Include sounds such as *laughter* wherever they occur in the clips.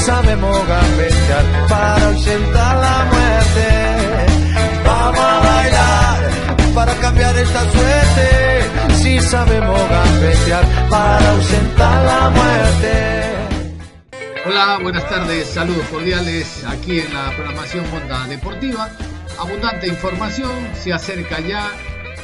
Sabemos gambetear para ausentar la muerte. Vamos a bailar para cambiar esta suerte. Si sabemos gambetear para ausentar la muerte. Hola, buenas tardes, saludos cordiales aquí en la programación Onda Deportiva. Abundante información, se acerca ya,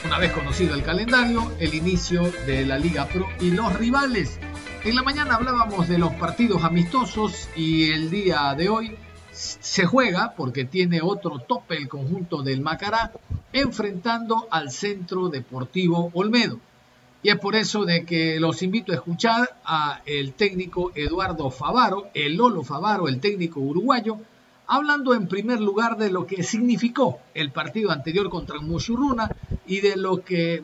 una vez conocido el calendario, el inicio de la Liga Pro y los rivales. En la mañana hablábamos de los partidos amistosos y el día de hoy se juega, porque tiene otro tope el conjunto del Macará, enfrentando al Centro Deportivo Olmedo. Y es por eso de que los invito a escuchar a el técnico Eduardo Favaro, el Lolo Favaro, el técnico uruguayo, hablando en primer lugar de lo que significó el partido anterior contra Mushurruna y de lo que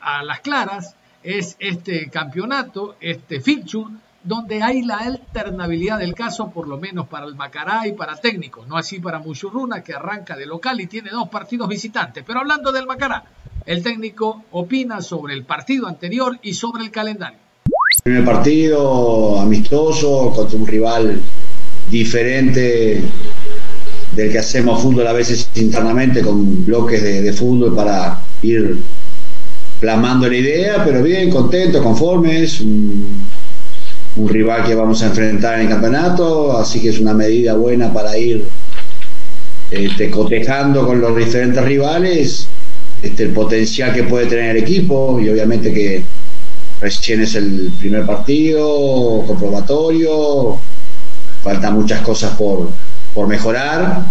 a las claras es este campeonato, este fixture, donde hay la alternabilidad del caso, por lo menos para el Macará y para técnicos, no así para Mushurruna, que arranca de local y tiene dos partidos visitantes. Pero hablando del Macará, el técnico opina sobre el partido anterior y sobre el calendario. Primer partido amistoso contra un rival diferente del que hacemos fútbol a veces internamente con bloques de fútbol para ir plasmando la idea, pero bien, contento, conformes. Un, un rival que vamos a enfrentar en el campeonato, así que es una medida buena para ir este, cotejando con los diferentes rivales este, el potencial que puede tener el equipo y obviamente que recién es el primer partido comprobatorio, faltan muchas cosas por, por mejorar.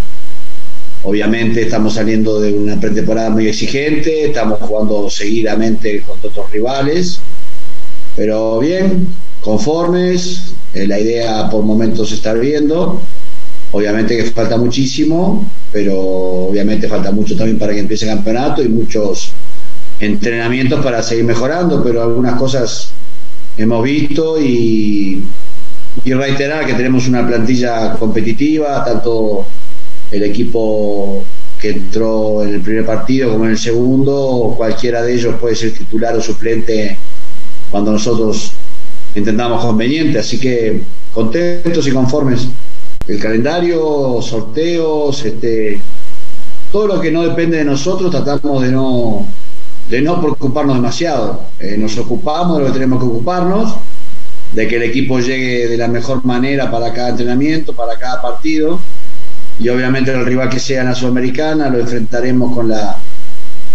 Obviamente estamos saliendo de una pretemporada muy exigente, estamos jugando seguidamente contra otros rivales, pero bien, conformes, eh, la idea por momentos estar viendo. Obviamente que falta muchísimo, pero obviamente falta mucho también para que empiece el campeonato y muchos entrenamientos para seguir mejorando, pero algunas cosas hemos visto y, y reiterar que tenemos una plantilla competitiva, tanto el equipo que entró en el primer partido como en el segundo, cualquiera de ellos puede ser titular o suplente cuando nosotros entendamos conveniente, así que contentos y conformes. El calendario, sorteos, este, todo lo que no depende de nosotros tratamos de no, de no preocuparnos demasiado. Eh, nos ocupamos de lo que tenemos que ocuparnos, de que el equipo llegue de la mejor manera para cada entrenamiento, para cada partido, y obviamente el rival que sea en la Sudamericana lo enfrentaremos con la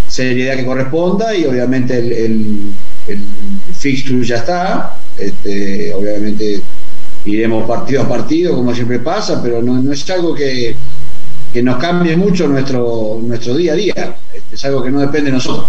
seriedad que corresponda y obviamente el, el, el fixture ya está, este, obviamente iremos partido a partido como siempre pasa, pero no, no es algo que, que, nos cambie mucho nuestro, nuestro día a día, este, es algo que no depende de nosotros.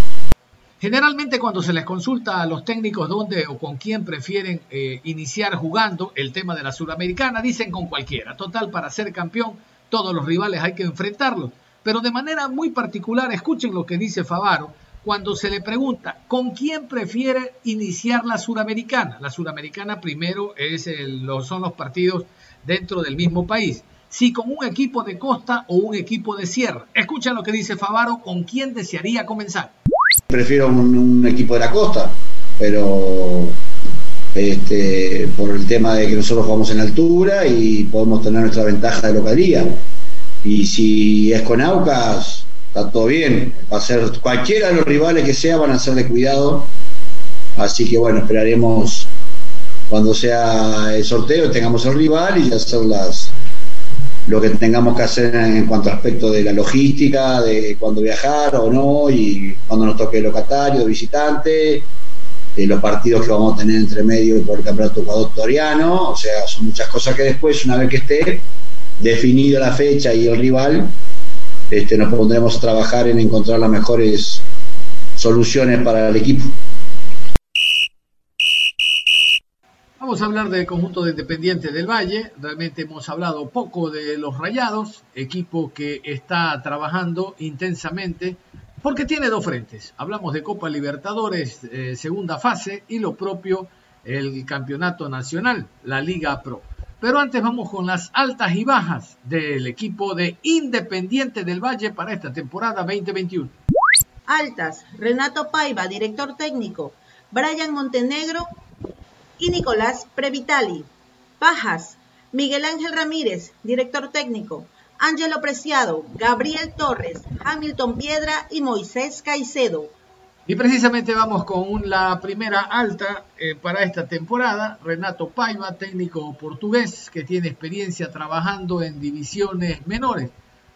Generalmente cuando se les consulta a los técnicos dónde o con quién prefieren eh, iniciar jugando el tema de la Suramericana, dicen con cualquiera. Total, para ser campeón, todos los rivales hay que enfrentarlos. Pero de manera muy particular, escuchen lo que dice Favaro cuando se le pregunta con quién prefiere iniciar la Suramericana. La Suramericana primero es el, son los partidos dentro del mismo país. Si con un equipo de costa o un equipo de sierra. Escuchen lo que dice Favaro, con quién desearía comenzar. Prefiero un equipo de la costa, pero este, por el tema de que nosotros jugamos en altura y podemos tener nuestra ventaja de localía. Y si es con Aucas, está todo bien. Va a ser cualquiera de los rivales que sea, van a ser de cuidado. Así que bueno, esperaremos cuando sea el sorteo, tengamos el rival y hacer las, lo que tengamos que hacer en cuanto a aspecto de la logística, de cuándo viajar o no, y cuando nos toque el locatario, visitante, los partidos que vamos a tener entre medio por el campeonato ecuatoriano, o sea, son muchas cosas que después, una vez que esté definida la fecha y el rival, este, nos pondremos a trabajar en encontrar las mejores soluciones para el equipo. Vamos a hablar del conjunto de Independiente del Valle. Realmente hemos hablado poco de los Rayados, equipo que está trabajando intensamente porque tiene dos frentes. Hablamos de Copa Libertadores, eh, segunda fase, y lo propio, el Campeonato Nacional, la Liga Pro. Pero antes vamos con las altas y bajas del equipo de Independiente del Valle para esta temporada 2021. Altas, Renato Paiva, director técnico, Brian Montenegro y Nicolás Previtali. Bajas, Miguel Ángel Ramírez, director técnico, Ángelo Preciado, Gabriel Torres, Hamilton Piedra y Moisés Caicedo. Y precisamente vamos con la primera alta eh, para esta temporada, Renato Paiva, técnico portugués que tiene experiencia trabajando en divisiones menores.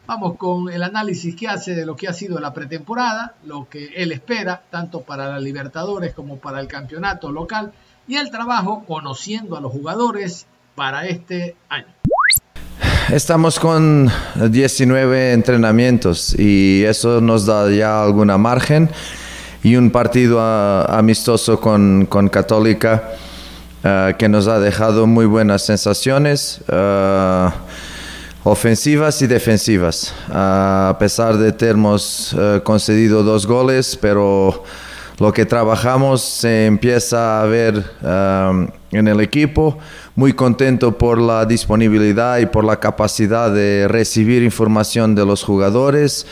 Vamos con el análisis que hace de lo que ha sido la pretemporada, lo que él espera, tanto para la Libertadores como para el campeonato local, y el trabajo conociendo a los jugadores para este año. Estamos con 19 entrenamientos y eso nos da ya alguna margen y un partido amistoso con, con Católica eh, que nos ha dejado muy buenas sensaciones. Eh, ofensivas y defensivas, a pesar de termos eh, concedido dos goles, pero lo que trabajamos se empieza a ver en el equipo. Muy contento por la disponibilidad y por la capacidad de recibir información de los jugadores,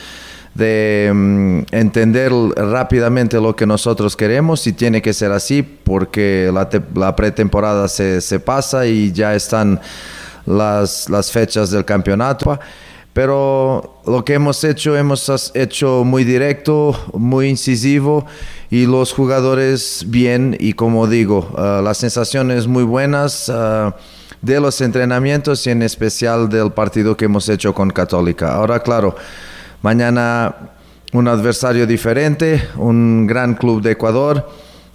de mm, entender rápidamente lo que nosotros queremos y tiene que ser así porque la, pretemporada se, pasa y ya están las, las fechas del campeonato. Pero lo que hemos hecho, hemos hecho muy directo, muy incisivo y los jugadores bien y como digo, uh, las sensaciones muy buenas uh, de los entrenamientos y en especial del partido que hemos hecho con Católica. Ahora, claro, mañana un adversario diferente, un gran club de Ecuador,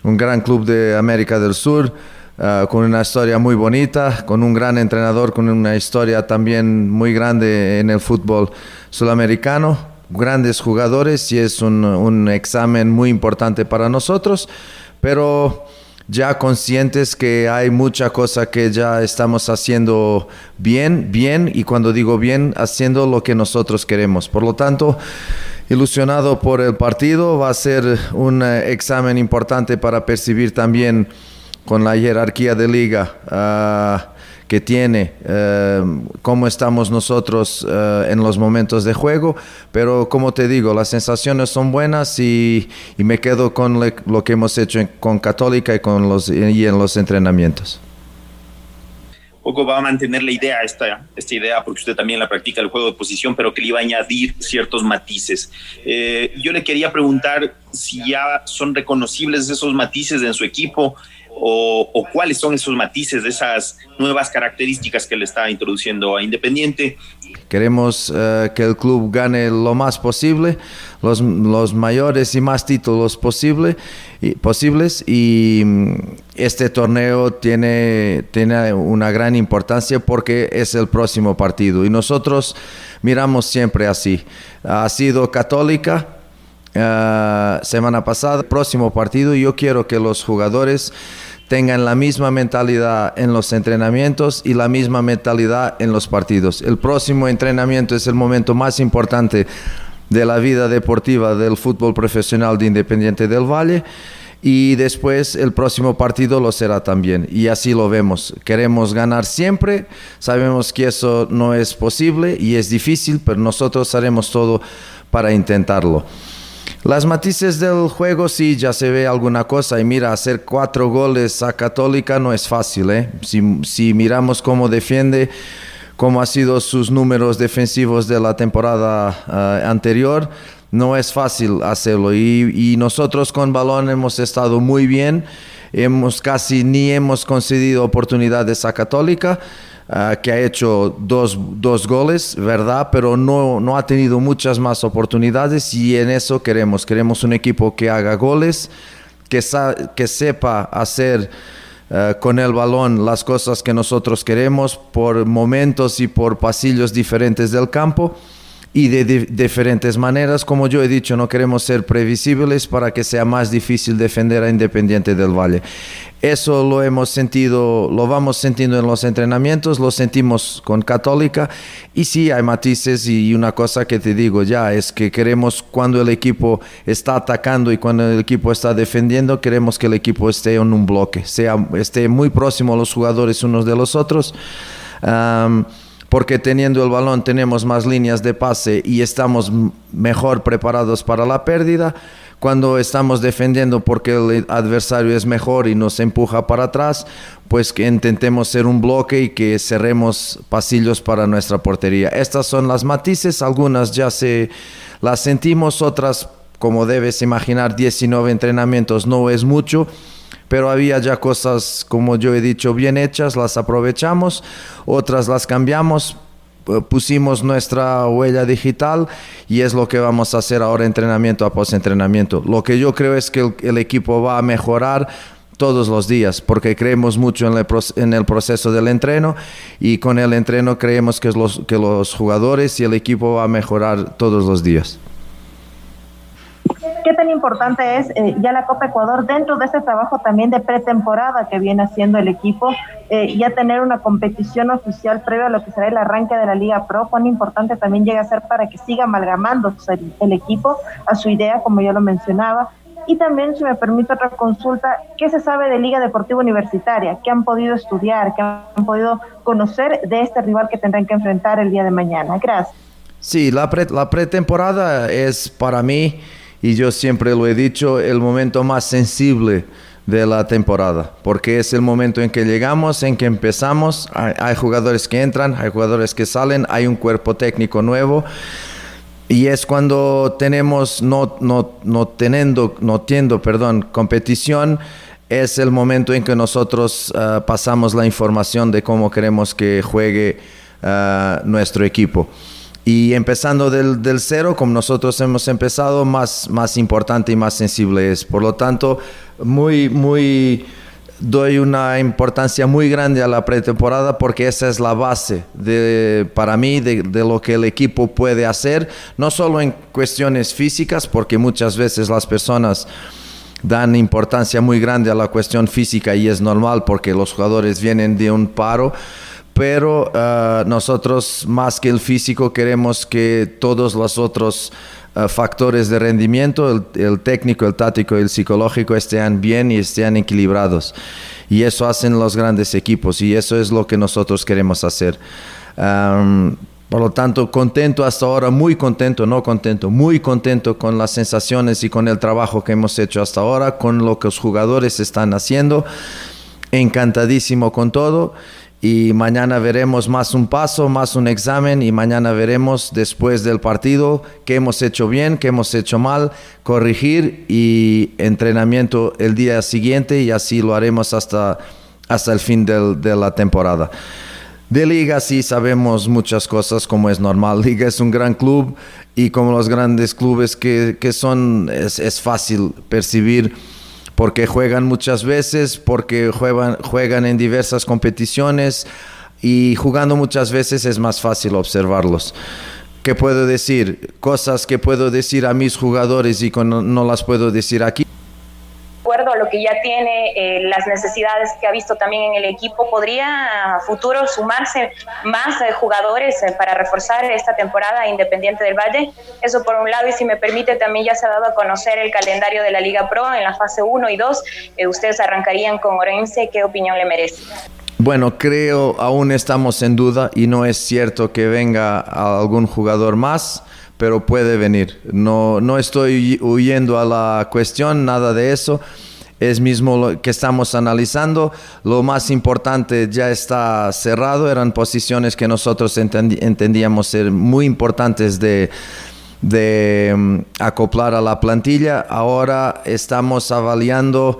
un gran club de América del Sur Ah, con una historia muy bonita, con un gran entrenador, con una historia también muy grande en el fútbol sudamericano, grandes jugadores y es un, un examen muy importante para nosotros, pero ya conscientes que hay mucha cosa que ya estamos haciendo bien, bien, y cuando digo bien, haciendo lo que nosotros queremos. Por lo tanto, ilusionado por el partido, va a ser un eh, examen importante para percibir también con la jerarquía de liga ah, que tiene, eh, cómo estamos nosotros eh, en los momentos de juego, pero como te digo, las sensaciones son buenas y, me quedo con lo que hemos hecho con Católica y, con los, y en los entrenamientos. Poco va a mantener la idea, esta, esta idea, porque usted también la practica, el juego de posición, pero que le iba a añadir ciertos matices. Eh, yo le quería preguntar si ya son reconocibles esos matices en su equipo, o, cuáles son esos matices de esas nuevas características que le está introduciendo a Independiente. Queremos eh, que el club gane lo más posible, los, mayores y más títulos posible, posibles y mm, este torneo tiene, tiene una gran importancia porque es el próximo partido y nosotros miramos siempre así. Ha sido católica. Uh, semana pasada, próximo partido, yo quiero que los jugadores tengan la misma mentalidad en los entrenamientos y la misma mentalidad en los partidos. El próximo entrenamiento es el momento más importante de la vida deportiva del fútbol profesional de Independiente del Valle y después el próximo partido lo será también. Y así lo vemos. Queremos ganar siempre, sabemos que eso no es posible y es difícil, pero nosotros haremos todo para intentarlo. Las matices del juego sí, ya se ve alguna cosa y mira, hacer cuatro goles a Católica no es fácil, ¿eh? Si, miramos cómo defiende, cómo han sido sus números defensivos de la temporada eh, anterior, no es fácil hacerlo y, nosotros con balón hemos estado muy bien, hemos casi ni hemos concedido oportunidades a Católica. Ah, que ha hecho dos, dos, goles, ¿verdad? Pero no, no ha tenido muchas más oportunidades y en eso queremos. Queremos un equipo que haga goles, que, que sepa hacer ah, con el balón las cosas que nosotros queremos por momentos y por pasillos diferentes del campo y de, diferentes maneras. Como yo he dicho, no queremos ser previsibles para que sea más difícil defender a Independiente del Valle. Eso lo hemos sentido, lo vamos sintiendo en los entrenamientos, lo sentimos con Católica y sí hay matices y una cosa que te digo ya es que queremos cuando el equipo está atacando y cuando el equipo está defendiendo, queremos que el equipo esté en un bloque, sea, esté muy próximo a los jugadores unos de los otros porque teniendo el balón tenemos más líneas de pase y estamos mejor preparados para la pérdida. Cuando estamos defendiendo porque el adversario es mejor y nos empuja para atrás, pues que intentemos ser un bloque y que cerremos pasillos para nuestra portería. Estas son las matices, algunas ya se las sentimos, otras, como debes imaginar, 19 entrenamientos no es mucho pero había ya cosas, como yo he dicho, bien hechas, las aprovechamos, otras las cambiamos, eh, pusimos nuestra huella digital y es lo que vamos a hacer ahora entrenamiento a post-entrenamiento. Lo que yo creo es que el, equipo va a mejorar todos los días porque creemos mucho en el, en el, proceso del entreno y con el entreno creemos que los, que los jugadores y el equipo va a mejorar todos los días. ¿Qué tan importante es eh, ya la Copa Ecuador dentro de ese trabajo también de pretemporada que viene haciendo el equipo? Eh, ya tener una competición oficial previo a lo que será el arranque de la Liga Pro, cuán importante también llega a ser para que siga amalgamando el, equipo a su idea, como ya lo mencionaba. Y también, si me permite otra consulta, ¿qué se sabe de Liga Deportiva Universitaria? ¿Qué han podido estudiar? ¿Qué han podido conocer de este rival que tendrán que enfrentar el día de mañana? Gracias. Sí, la, la pretemporada es para mí y yo siempre lo he dicho, el momento más sensible de la temporada, porque es el momento en que llegamos, en que empezamos, hay, jugadores que entran, hay jugadores que salen, hay un cuerpo técnico nuevo. Y es cuando tenemos, no, no, no teniendo, no tiendo, perdón, competición, es el momento en que nosotros ah, pasamos la información de cómo queremos que juegue ah, nuestro equipo. Y empezando del, del, cero, como nosotros hemos empezado, más, más importante y más sensible es. Por lo tanto, muy, muy, doy una importancia muy grande a la pretemporada porque esa es la base de, para mí de, de, lo que el equipo puede hacer, no solo en cuestiones físicas, porque muchas veces las personas dan importancia muy grande a la cuestión física y es normal porque los jugadores vienen de un paro pero ah, nosotros más que el físico queremos que todos los otros ah, factores de rendimiento, el, técnico, el táctico y el psicológico estén bien y estén equilibrados. Y eso hacen los grandes equipos y eso es lo que nosotros queremos hacer. por lo tanto, contento hasta ahora, muy contento, no contento, muy contento con las sensaciones y con el trabajo que hemos hecho hasta ahora, con lo que los jugadores están haciendo, encantadísimo con todo y mañana veremos más un paso, más un examen y mañana veremos después del partido qué hemos hecho bien, qué hemos hecho mal, corregir y entrenamiento el día siguiente y así lo haremos hasta, hasta el fin de la temporada. De Liga sí sabemos muchas cosas como es normal. *laughs* Liga es un gran club y como los grandes clubes que, que son es, es fácil percibir porque juegan muchas veces, porque juegan, juegan en diversas competiciones y jugando muchas veces es más fácil observarlos. ¿Qué puedo decir? Cosas que puedo decir a mis jugadores y no las puedo decir aquí lo que ya tiene, eh, las necesidades que ha visto también en el equipo, ¿podría a futuro sumarse más eh, jugadores eh, para reforzar esta temporada Independiente del Valle? Eso por un lado, y si me permite, también ya se ha dado a conocer el calendario de la Liga Pro en la fase 1 y 2. ustedes arrancarían con Orense, ¿qué opinión le merece? Bueno, creo aún estamos en duda y no es cierto que venga algún jugador más pero puede venir. No, no estoy huyendo a la cuestión, nada de eso. Es mismo lo que estamos analizando. Lo más importante ya está cerrado. Eran posiciones que nosotros entendíamos ser muy importantes de, mm, acoplar a la plantilla. Ahora estamos avaliando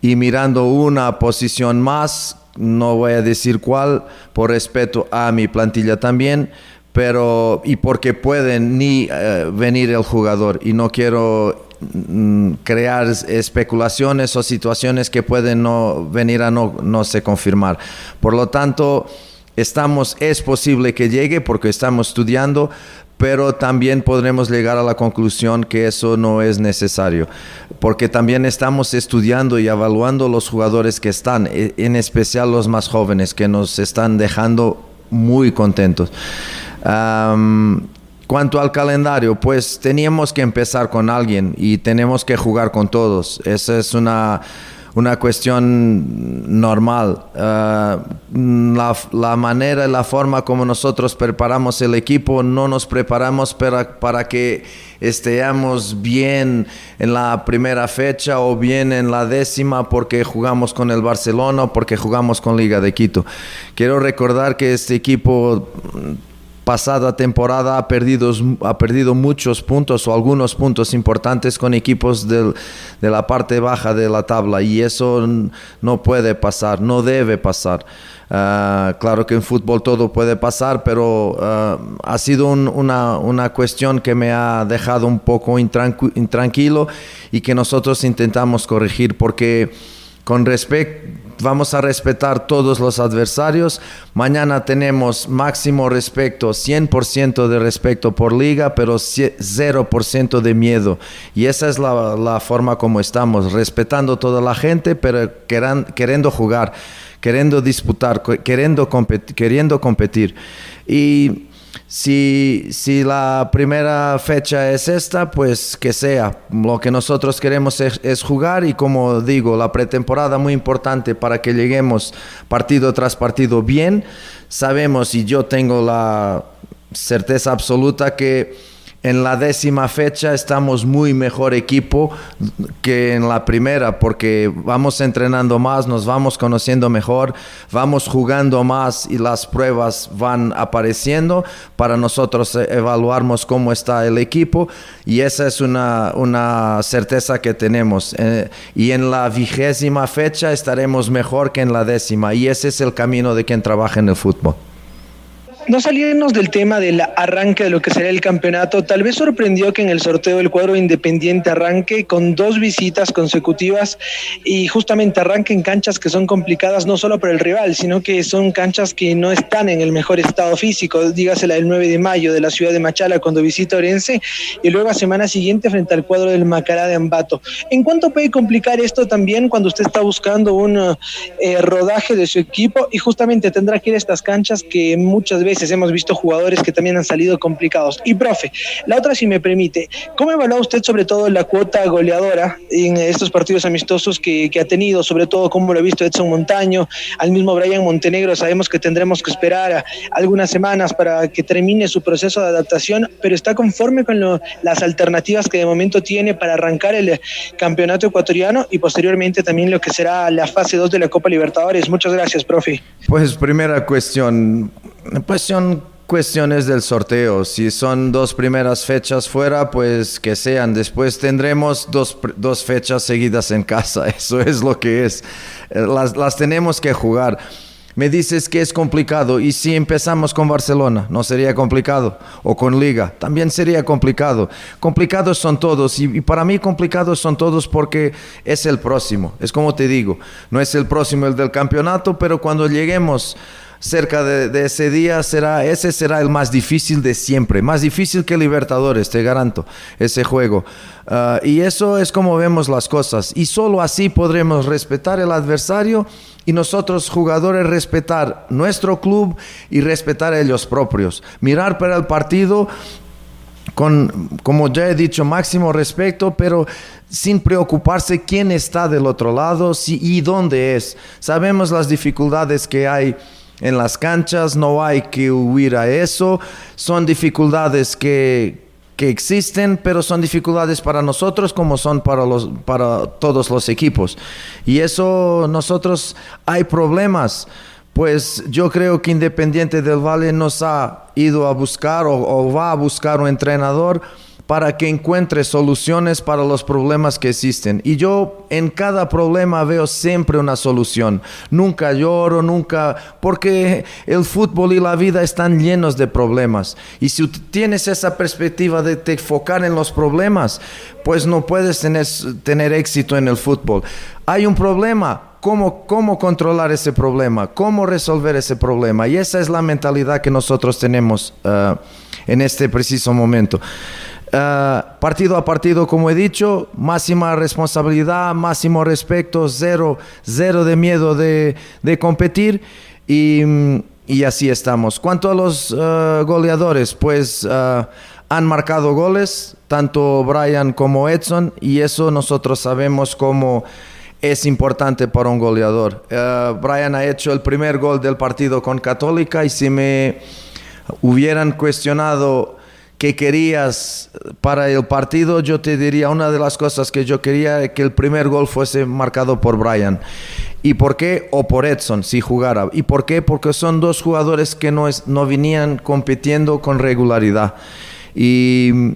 y mirando una posición más. No voy a decir cuál, por respeto a mi plantilla también pero y porque pueden ni eh, venir el jugador y no quiero crear especulaciones o situaciones que pueden no venir a no, no se confirmar. Por lo tanto, estamos, es posible que llegue porque estamos estudiando, pero también podremos llegar a la conclusión que eso no es necesario, porque también estamos estudiando y evaluando los jugadores que están, e, en especial los más jóvenes, que nos están dejando muy contentos. Cuanto al calendario, pues teníamos que empezar con alguien y tenemos que jugar con todos. Esa es una una cuestión normal. Ah, la, la, manera, la forma como nosotros preparamos el equipo, no nos preparamos para, para que estemos bien en la primera fecha o bien en la décima porque jugamos con el Barcelona o porque jugamos con Liga de Quito. Quiero recordar que este equipo pasada temporada ha perdido, ha perdido muchos puntos o algunos puntos importantes con equipos de la parte baja de la tabla y eso no puede pasar, no debe pasar. Ah, claro que en fútbol todo puede pasar, pero ah, ha sido una, una, cuestión que me ha dejado un poco intranquilo y que nosotros intentamos corregir porque con respecto vamos a respetar todos los adversarios. Mañana tenemos máximo respeto, 100% de respeto por liga, pero 0% de miedo. Y esa es la, forma como estamos, respetando toda la gente, pero queriendo jugar, queriendo disputar, queriendo queriendo competir. Y si, si la primera fecha es esta, pues que sea. Lo que nosotros queremos es, jugar y como digo, la pretemporada muy importante para que lleguemos partido tras partido bien. Sabemos y yo tengo la certeza absoluta que en la décima fecha estamos muy mejor equipo que en la primera porque vamos entrenando más, nos vamos conociendo mejor, vamos jugando más y las pruebas van apareciendo para nosotros evaluarnos cómo está el equipo y esa es una, una certeza que tenemos. Eh, y en la vigésima fecha estaremos mejor que en la décima y ese es el camino de quien trabaja en el fútbol no salirnos del tema del arranque de lo que será el campeonato, tal vez sorprendió que en el sorteo del cuadro independiente arranque con dos visitas consecutivas y justamente arranque en canchas que son complicadas no solo para el rival, sino que son canchas que no están en el mejor estado físico, dígase la del 9 de mayo de la ciudad de Machala cuando visita Orense y luego a semana siguiente frente al cuadro del Macará de Ambato. ¿En cuánto puede complicar esto también cuando usted está buscando un eh, rodaje de su equipo y justamente tendrá que ir a estas canchas que muchas veces hemos visto jugadores que también han salido complicados. Y profe, la otra si me permite, ¿cómo evalúa usted sobre todo la cuota goleadora en estos partidos amistosos que, ha tenido, sobre todo cómo lo ha visto Edson Montaño, al mismo Brian Montenegro, sabemos que tendremos que esperar algunas semanas para que termine su proceso de adaptación, pero está conforme con las alternativas que de momento tiene para arrancar el campeonato ecuatoriano y posteriormente también lo que será la fase 2 de la Copa Libertadores. Muchas gracias, profe. Pues primera cuestión, pues son cuestiones del sorteo. Si son dos primeras fechas fuera, pues que sean. Después tendremos dos, dos fechas seguidas en casa. *laughs* Eso es lo que es. Eh, las, las, tenemos que jugar. Me dices que es complicado. ¿Y si empezamos con Barcelona? ¿No sería complicado? ¿O con Liga? También sería complicado. Complicados son todos. Y, y para mí complicados son todos porque es el próximo. Es como te digo. No es el próximo el del campeonato, pero cuando lleguemos cerca de, ese día será, ese será el más difícil de siempre, más difícil que Libertadores, te garanto, ese juego. Ah, y eso es como vemos las cosas. Y solo así podremos respetar el adversario y nosotros jugadores respetar nuestro club y respetar ellos propios. Mirar para el partido con, como ya he dicho, máximo respeto, pero sin preocuparse quién está del otro lado y dónde es. Sabemos las dificultades que hay en las canchas, no hay que huir a eso. Son dificultades que, existen, pero son dificultades para nosotros como son para, los, para todos los equipos. Y eso nosotros hay problemas. Pues yo creo que Independiente del Valle nos ha ido a buscar o va a buscar un entrenador para que encuentre soluciones para los problemas que existen. Y yo en cada problema veo siempre una solución. Nunca lloro, nunca, porque el fútbol y la vida están llenos de problemas. Y si tienes esa perspectiva de te enfocar en los problemas, pues no puedes tener, tener éxito en el fútbol. Hay un problema, cómo, cómo controlar ese problema, cómo resolver ese problema. Y esa es la mentalidad que nosotros tenemos eh, en este preciso momento. Eh, partido a partido, como he dicho, máxima responsabilidad, máximo respeto, cero, cero de miedo de, de competir y, y, así estamos. Cuanto a los uh, goleadores, pues uh, han marcado goles, tanto Brian como Edson, y eso nosotros sabemos cómo es importante para un goleador. Brian ha hecho el primer gol del partido con Católica y si me hubieran cuestionado qué querías para el partido, yo te diría una de las cosas que yo quería que el primer gol fuese marcado por Brian. ¿Y por qué? O por Edson, si jugara. ¿Y por qué? Porque son dos jugadores que no, es, no venían compitiendo con regularidad. Y,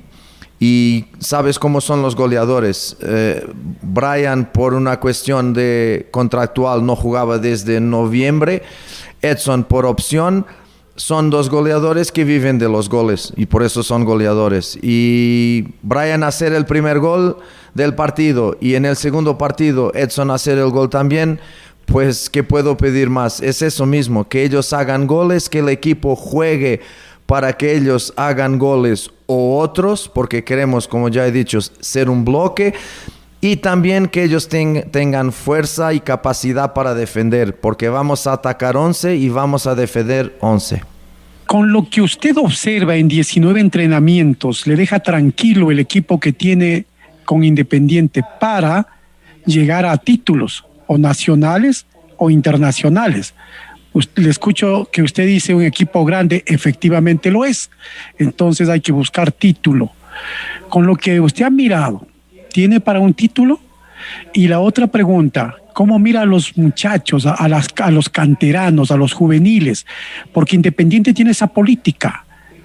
y sabes cómo son los goleadores. Eh, Brian, por una cuestión de contractual, no jugaba desde noviembre. Edson, por opción, son dos goleadores que viven de los goles y por eso son goleadores. Y Brian hacer el primer gol del partido y en el segundo partido Edson hacer el gol también, pues ¿qué puedo pedir más? Es eso mismo, que ellos hagan goles, que el equipo juegue para que ellos hagan goles o otros, porque queremos, como ya he dicho, ser un bloque. Y también que ellos tengan fuerza y capacidad para defender, porque vamos a atacar 11 y vamos a defender 11. Con lo que usted observa en 19 entrenamientos, ¿le deja tranquilo el equipo que tiene con Independiente para llegar a títulos o nacionales o internacionales? le escucho que usted dice un equipo grande, efectivamente lo es. Entonces hay que buscar título. Con lo que usted ha mirado, ¿Tiene para un título? Y la otra pregunta, ¿cómo mira a los muchachos, a, las, a los canteranos, a los juveniles? Porque Independiente tiene esa política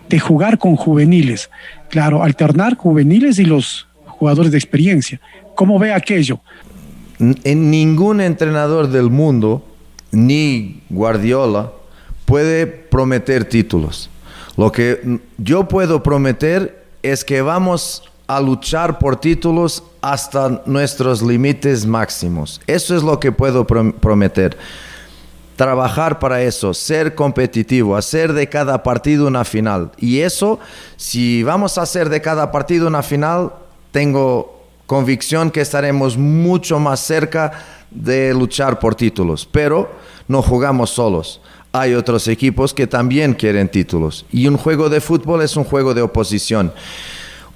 de jugar con juveniles. Claro, alternar juveniles y los jugadores de experiencia. ¿Cómo ve aquello? En ningún entrenador del mundo, ni Guardiola, puede prometer títulos. Lo que yo puedo prometer es que vamos a luchar por títulos hasta nuestros límites máximos. Eso es lo que puedo prometer. Trabajar para eso, ser competitivo, hacer de cada partido una final. Y eso, si vamos a hacer de cada partido una final, tengo convicción que estaremos mucho más cerca de luchar por títulos. Pero no jugamos solos. Hay otros equipos que también quieren títulos. Y un juego de fútbol es un juego de oposición.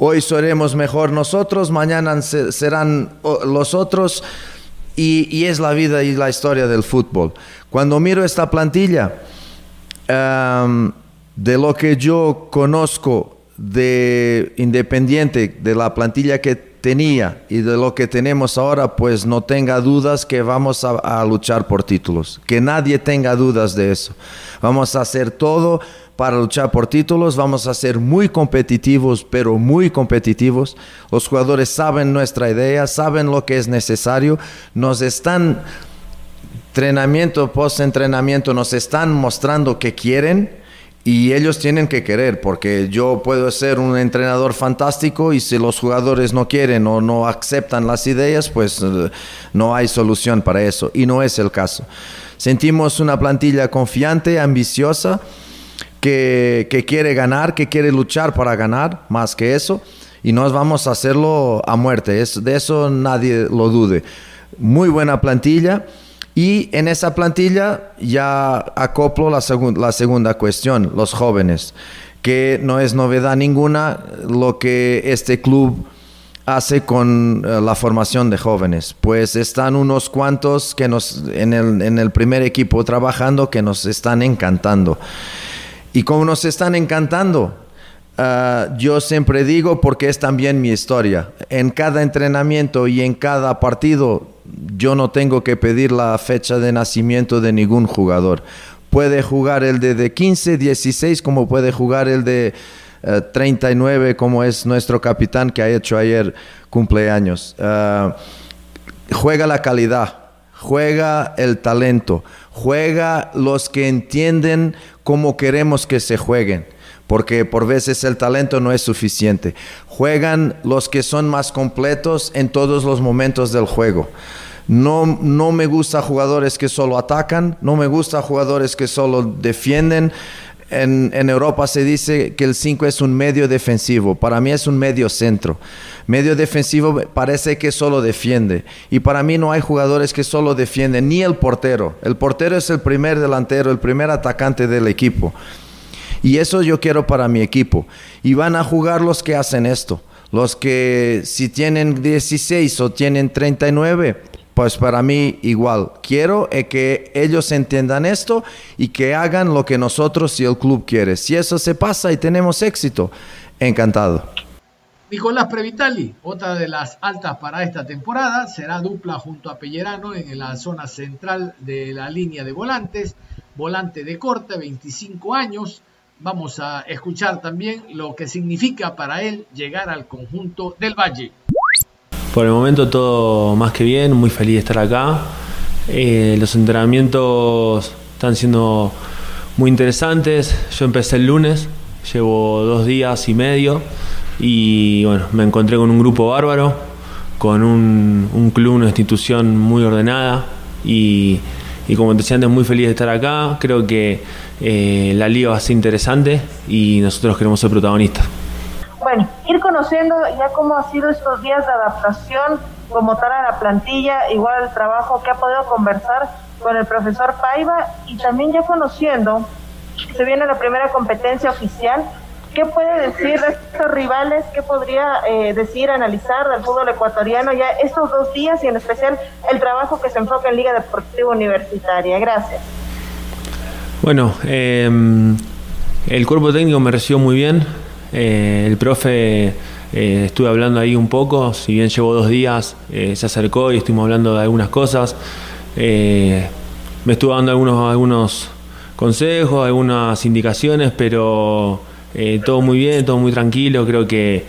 Hoy seremos mejor nosotros, mañana serán los otros. Y, es la vida y la historia del fútbol. Cuando miro esta plantilla, de lo que yo conozco de Independiente, de la plantilla que tenía y de lo que tenemos ahora, pues no tenga dudas que vamos a luchar por títulos. Que nadie tenga dudas de eso. Vamos a hacer todo para luchar por títulos. Vamos a ser muy competitivos, pero muy competitivos. Los jugadores saben nuestra idea, saben lo que es necesario. Nos están, entrenamiento, post-entrenamiento, nos están mostrando que quieren. Y ellos tienen que querer, porque yo puedo ser un entrenador fantástico y si los jugadores no quieren o no aceptan las ideas, pues eh, no hay solución para eso. Y no es el caso. Sentimos una plantilla confiante, ambiciosa que, quiere ganar, que quiere luchar para ganar, más que eso, y nos vamos a hacerlo a muerte, es, de eso nadie lo dude. Muy buena plantilla. Y en esa plantilla ya acoplo la, la segunda cuestión, los jóvenes, que no es novedad ninguna lo que este club hace con eh, la formación de jóvenes. Pues están unos cuantos que nos, en el, en el primer equipo trabajando que nos están encantando. Y como nos están encantando, ah, yo siempre digo, porque es también mi historia, en cada entrenamiento y en cada partido, yo no tengo que pedir la fecha de nacimiento de ningún jugador. Puede jugar el de, 15, 16, como puede jugar el de 39, eh, como es nuestro capitán que ha hecho ayer cumpleaños. Ah, juega la calidad, juega el talento, juega los que entienden cómo queremos que se jueguen, porque por veces el talento no es suficiente. Juegan los que son más completos en todos los momentos del juego. No, no me gusta jugadores que solo atacan, no me gusta jugadores que solo defienden. En, en, Europa se dice que el 5 es un medio defensivo. Para mí es un medio centro. Medio defensivo parece que solo defiende. Y para mí no hay jugadores que solo defienden, ni el portero. El portero es el primer delantero, el primer atacante del equipo. Y eso yo quiero para mi equipo. Y van a jugar los que hacen esto. Los que si tienen 16 o tienen 39, pues para mí igual. Quiero que ellos entiendan esto y que hagan lo que nosotros y el club quiere. Si eso se pasa y tenemos éxito, encantado. Nicolás Previtali, otra de las altas para esta temporada, será dupla junto a Pellerano en la zona central de la línea de volantes, volante de corte, 25 años. Vamos a escuchar también lo que significa para él llegar al conjunto del Valle. Por el momento todo más que bien, muy feliz de estar acá. Eh, los entrenamientos están siendo muy interesantes. Yo empecé el lunes, llevo dos días y medio y bueno, me encontré con un grupo bárbaro, con un, club, una institución muy ordenada y, como te decía antes, muy feliz de estar acá. Creo que eh, la liga va interesante y nosotros queremos ser protagonistas bueno, ir conociendo ya cómo ha sido estos días de adaptación como tal a la plantilla, igual el trabajo que ha podido conversar con el profesor Paiva y también ya conociendo, se viene la primera competencia oficial, ¿qué puede decir de estos rivales? ¿Qué podría eh, decir, analizar del fútbol ecuatoriano ya estos dos días y en especial el trabajo que se enfoca en Liga Deportiva Universitaria? Gracias. Bueno, em, el cuerpo técnico me recibió muy bien, eh, el profe eh, estuve hablando ahí un poco, si bien llevo dos días, eh, se acercó y estuvimos hablando de algunas cosas. me estuvo dando algunos, algunos consejos, algunas indicaciones, pero todo muy bien, todo muy tranquilo. Creo que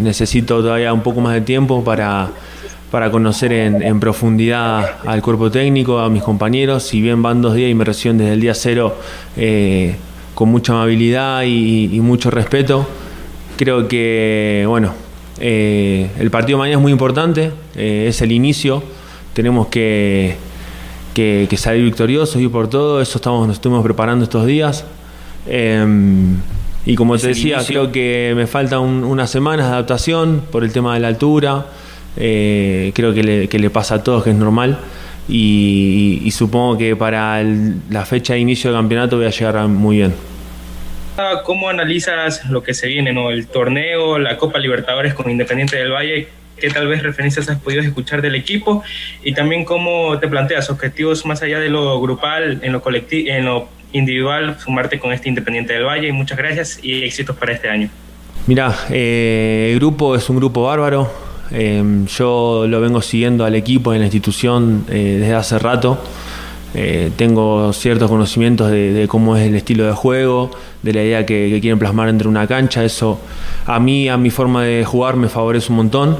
necesito todavía un poco más de tiempo para, para conocer en, profundidad al cuerpo técnico, a mis compañeros. Si bien van dos días y me reciben desde el día cero con mucha amabilidad y, mucho respeto. Creo que, bueno, eh, el partido mañana es muy importante, eh, es el inicio, tenemos que, que, salir victoriosos y por todo, eso estamos, nos estuvimos preparando estos días. Y como te decía, creo que me faltan unas semanas de adaptación por el tema de la altura. Eh, creo que le, que le, pasa a todos, que es normal. Y, supongo que para la fecha de inicio del campeonato voy a llegar muy bien. ¿Cómo analizas lo que se viene, ¿no? el torneo, la Copa Libertadores con Independiente del Valle? ¿Qué tal vez referencias has podido escuchar del equipo? Y también cómo te planteas objetivos más allá de lo grupal, en lo, colectivo, en lo individual, sumarte con este Independiente del Valle. Y muchas gracias y éxitos para este año. Mira, eh, el grupo es un grupo bárbaro Em, yo lo vengo siguiendo al equipo en la institución eh, desde hace rato. Eh, tengo ciertos conocimientos de, cómo es el estilo de juego, de la idea que, quieren plasmar entre una cancha. Eso a mí, a mi forma de jugar, me favorece un montón.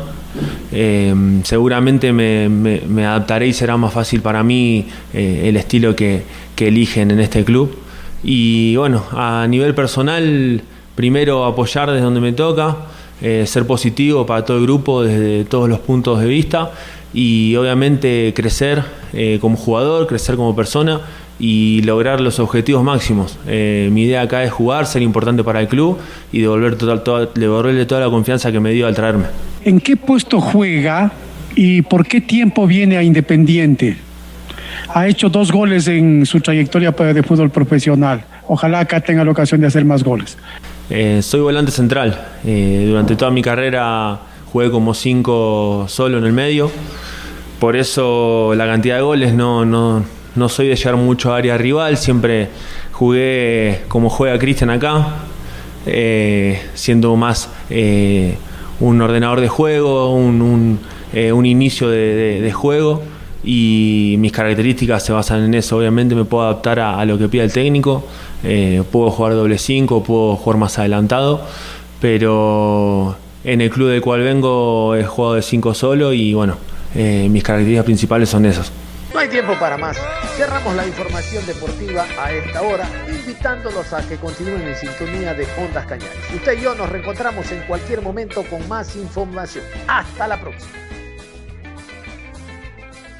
Em, seguramente me, adaptaré y será más fácil para mí eh, el estilo que, eligen en este club. Y bueno, a nivel personal, primero apoyar desde donde me toca. Eh, ser positivo para todo el grupo desde todos los puntos de vista y obviamente crecer eh, como jugador, crecer como persona y lograr los objetivos máximos. Eh, mi idea acá es jugar, ser importante para el club y devolver total, devolverle toda la confianza que me dio al traerme. ¿En qué puesto juega y por qué tiempo viene a Independiente? Ha hecho dos goles en su trayectoria de fútbol profesional. Ojalá acá tenga la ocasión de hacer más goles. Eh, soy volante central. Eh, durante toda mi carrera jugué como cinco solo en el medio. Por eso la cantidad de goles no, no, no soy de llegar mucho a área rival. Siempre jugué como juega Cristian acá, eh, siendo más un ordenador de juego, un, inicio de, juego. Y mis características se basan en eso. Obviamente me puedo adaptar a lo que pida el técnico. Eh, puedo jugar doble 5, puedo jugar más adelantado, pero en el club del cual vengo he jugado de 5 solo y bueno, eh, mis características principales son esas. Hay tiempo para más. Cerramos la información deportiva a esta hora, invitándolos a que continúen en sintonía de Ondas Cañares. Usted y yo nos reencontramos en cualquier momento con más información. Hasta la próxima.